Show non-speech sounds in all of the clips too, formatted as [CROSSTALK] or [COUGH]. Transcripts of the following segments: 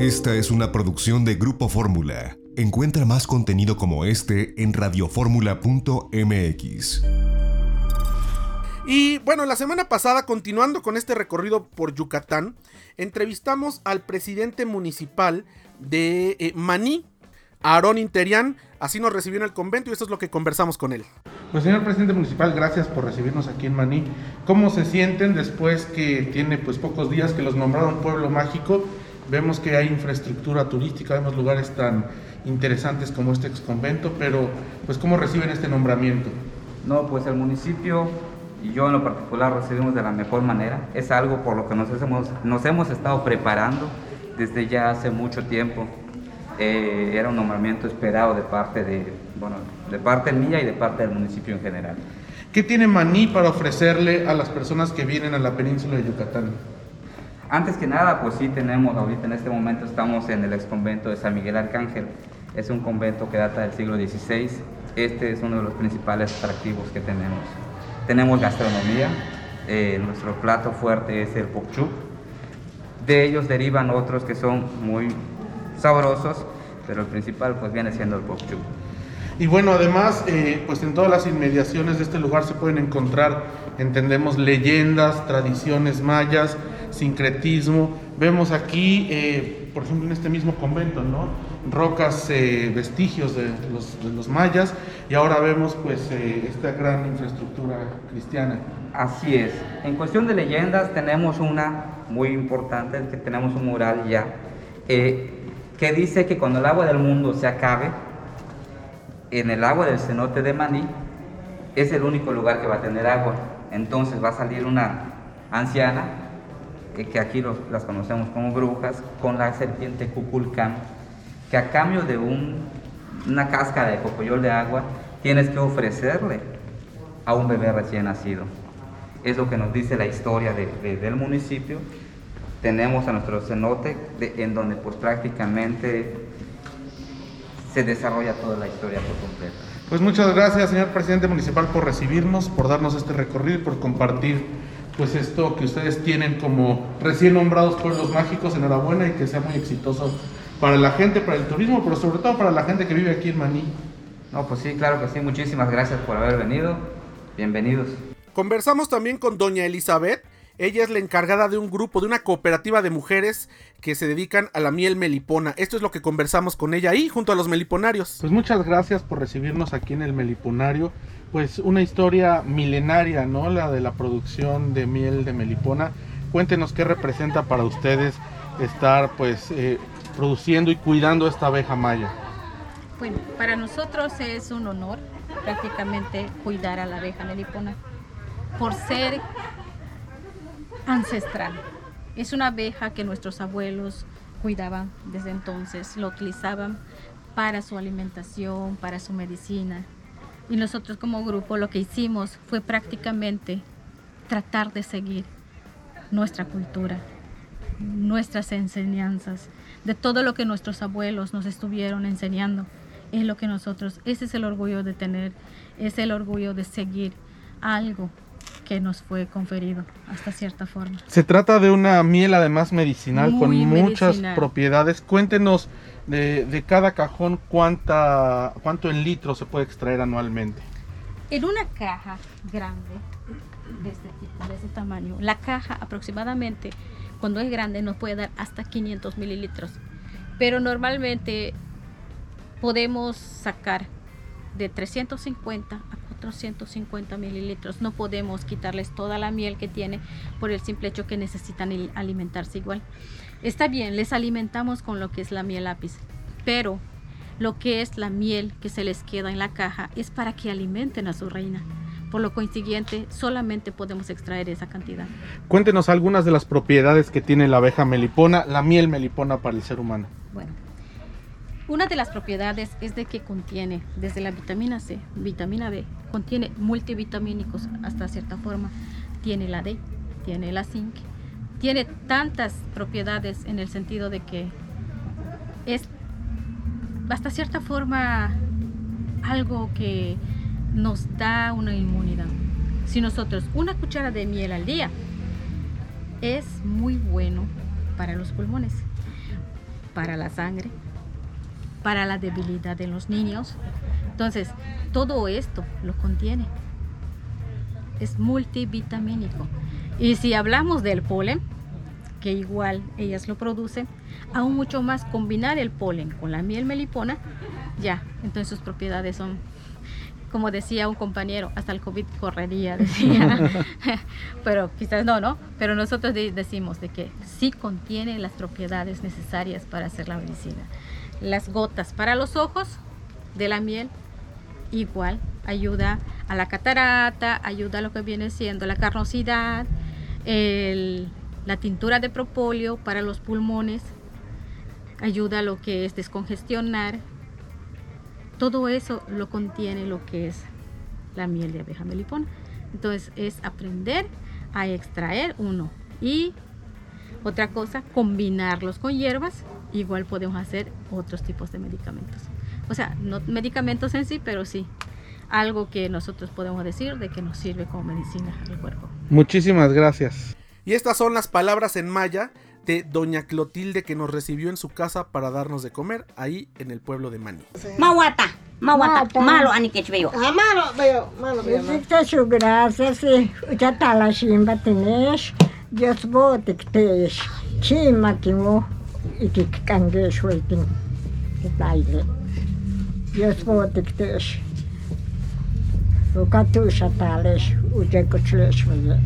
Esta es una producción de Grupo Fórmula. Encuentra más contenido como este en radioformula.mx. Y bueno, la semana pasada, continuando con este recorrido por Yucatán, entrevistamos al presidente municipal de eh, Maní, Aarón Interián. Así nos recibió en el convento y esto es lo que conversamos con él. Pues señor presidente municipal, gracias por recibirnos aquí en Maní. ¿Cómo se sienten después que tiene pues pocos días que los nombraron pueblo mágico? Vemos que hay infraestructura turística, vemos lugares tan interesantes como este ex convento, pero pues ¿cómo reciben este nombramiento? No, pues el municipio y yo en lo particular recibimos de la mejor manera. Es algo por lo que nos hemos, nos hemos estado preparando desde ya hace mucho tiempo. Eh, era un nombramiento esperado de parte de, bueno, de parte mía y de parte del municipio en general. ¿Qué tiene Maní para ofrecerle a las personas que vienen a la península de Yucatán? Antes que nada, pues sí tenemos, ahorita en este momento estamos en el ex convento de San Miguel Arcángel. Es un convento que data del siglo XVI. Este es uno de los principales atractivos que tenemos. Tenemos gastronomía, eh, nuestro plato fuerte es el pokchuk. De ellos derivan otros que son muy sabrosos, pero el principal pues viene siendo el pokchuk. Y bueno, además, eh, pues en todas las inmediaciones de este lugar se pueden encontrar, entendemos, leyendas, tradiciones mayas, sincretismo. Vemos aquí, eh, por ejemplo, en este mismo convento, ¿no? Rocas, eh, vestigios de los, mayas, y ahora vemos pues esta gran infraestructura cristiana. Así es. En cuestión de leyendas tenemos una muy importante, que tenemos un mural ya, que dice que cuando el agua del mundo se acabe, en el agua del cenote de Maní es el único lugar que va a tener agua. Entonces va a salir una anciana, que aquí las conocemos como brujas, con la serpiente Cuculcán, que a cambio de una cáscara de cocoyol de agua, tienes que ofrecerle a un bebé recién nacido. Es lo que nos dice la historia del municipio. Tenemos a nuestro cenote, en donde pues prácticamente se desarrolla toda la historia por completo. Pues muchas gracias, señor presidente municipal, por recibirnos, por darnos este recorrido y por compartir pues esto que ustedes tienen como recién nombrados pueblos mágicos. Enhorabuena y que sea muy exitoso para la gente, para el turismo, pero sobre todo para la gente que vive aquí en Maní. No, pues sí, claro que sí. Muchísimas gracias por haber venido. Bienvenidos. Conversamos también con doña Elizabeth, ella es la encargada de un grupo, de una cooperativa de mujeres que se dedican a la miel melipona. Esto es lo que conversamos con ella ahí, junto a los meliponarios. Pues muchas gracias por recibirnos aquí en el meliponario. Pues una historia milenaria, ¿no? La de la producción de miel de melipona. Cuéntenos qué representa para ustedes estar, pues, eh, produciendo y cuidando esta abeja maya. Bueno, para nosotros es un honor prácticamente cuidar a la abeja melipona por ser ancestral. Es una abeja que nuestros abuelos cuidaban desde entonces, lo utilizaban para su alimentación, para su medicina. Y nosotros como grupo lo que hicimos fue prácticamente tratar de seguir nuestra cultura, nuestras enseñanzas, de todo lo que nuestros abuelos nos estuvieron enseñando. Es lo que nosotros, ese es el orgullo de tener, es el orgullo de seguir algo que nos fue conferido hasta cierta forma. Se trata de una miel además medicinal con muchas propiedades. Cuéntenos de, cada cajón cuánta, cuánto en litros se puede extraer anualmente. En una caja grande de este tipo, de este tamaño, la caja aproximadamente cuando es grande nos puede dar hasta 500 mililitros. Pero normalmente podemos sacar de 350 a 450 mililitros. No podemos quitarles toda la miel que tiene por el simple hecho que necesitan alimentarse igual. Está bien, les alimentamos con lo que es la miel lápiz, pero lo que es la miel que se les queda en la caja es para que alimenten a su reina. Por lo consiguiente, solamente podemos extraer esa cantidad. Cuéntenos algunas de las propiedades que tiene la abeja melipona, la miel melipona para el ser humano. Bueno, una de las propiedades es de que contiene desde la vitamina C, vitamina B, contiene multivitamínicos hasta cierta forma, tiene la D, tiene la zinc, tiene tantas propiedades en el sentido de que es hasta cierta forma algo que nos da una inmunidad. Si nosotros una cuchara de miel al día es muy bueno para los pulmones para la sangre, para la debilidad de los niños. Entonces, todo esto lo contiene. Es multivitamínico. Y si hablamos del polen, que igual ellas lo producen, aún mucho más combinar el polen con la miel melipona, ya, entonces sus propiedades son, como decía un compañero, hasta el COVID correría, decía, [LAUGHS] pero quizás no, ¿no? Pero nosotros decimos de que sí contiene las propiedades necesarias para hacer la medicina. Las gotas para los ojos de la miel, igual, ayuda a la catarata, ayuda a lo que viene siendo la carnosidad, la tintura de propóleo para los pulmones, ayuda a lo que es descongestionar. Todo eso lo contiene lo que es la miel de abeja melipona. Entonces es aprender a extraer uno y otra cosa, combinarlos con hierbas. Igual podemos hacer otros tipos de medicamentos. O sea, no medicamentos en sí, pero sí algo que nosotros podemos decir de que nos sirve como medicina al cuerpo. Muchísimas gracias. Y estas son las palabras en maya de doña Clotilde que nos recibió en su casa para darnos de comer ahí en el pueblo de Mani. Mawata, mawata, malo ani que veo. Ah, malo veo, malo veo. Muchas gracias, ya está la chimba tenés. Dios bote que te es. Chima que mo y que cangue suelten. Que baile. Dios bote que te es. O catusha tales, o que cochles vele.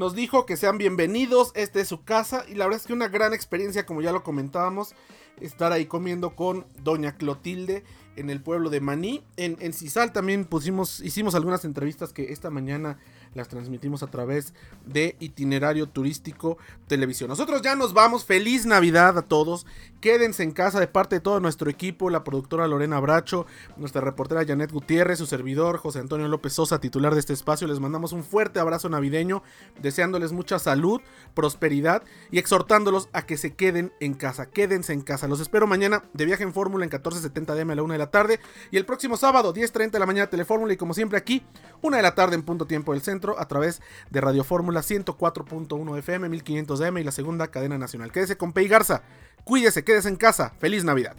Nos dijo que sean bienvenidos, este es su casa y la verdad es que una gran experiencia, como ya lo comentábamos, estar ahí comiendo con Doña Clotilde en el pueblo de Maní. En, en Cisal también pusimos, hicimos algunas entrevistas que esta mañana las transmitimos a través de itinerario turístico televisión. Nosotros ya nos vamos, feliz Navidad a todos, quédense en casa de parte de todo nuestro equipo, la productora Lorena Bracho, nuestra reportera Janet Gutiérrez, su servidor José Antonio López Sosa, titular de este espacio, les mandamos un fuerte abrazo navideño, deseándoles mucha salud, prosperidad y exhortándolos a que se queden en casa, quédense en casa. Los espero mañana de viaje en Fórmula en 14.70 DM a la 1 de la tarde. Y el próximo sábado 10.30 de la mañana Telefórmula y como siempre aquí, 1 de la tarde en punto tiempo del centro a través de Radio Fórmula 104.1 FM, 1500 M y la segunda cadena nacional. Quédese con Pei Garza, cuídese, quédese en casa. Feliz Navidad.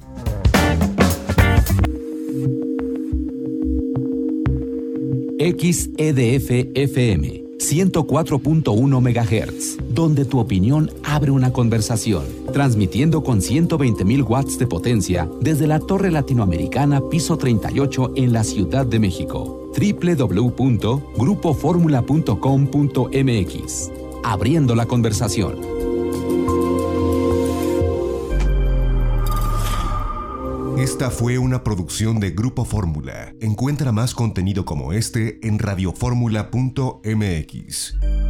XEDF FM 104.1 MHz, donde tu opinión abre una conversación, transmitiendo con 120.000 watts de potencia desde la Torre Latinoamericana Piso 38 en la Ciudad de México www.grupoformula.com.mx. Abriendo la conversación. Esta fue una producción de Grupo Fórmula. Encuentra más contenido como este en radioformula.mx.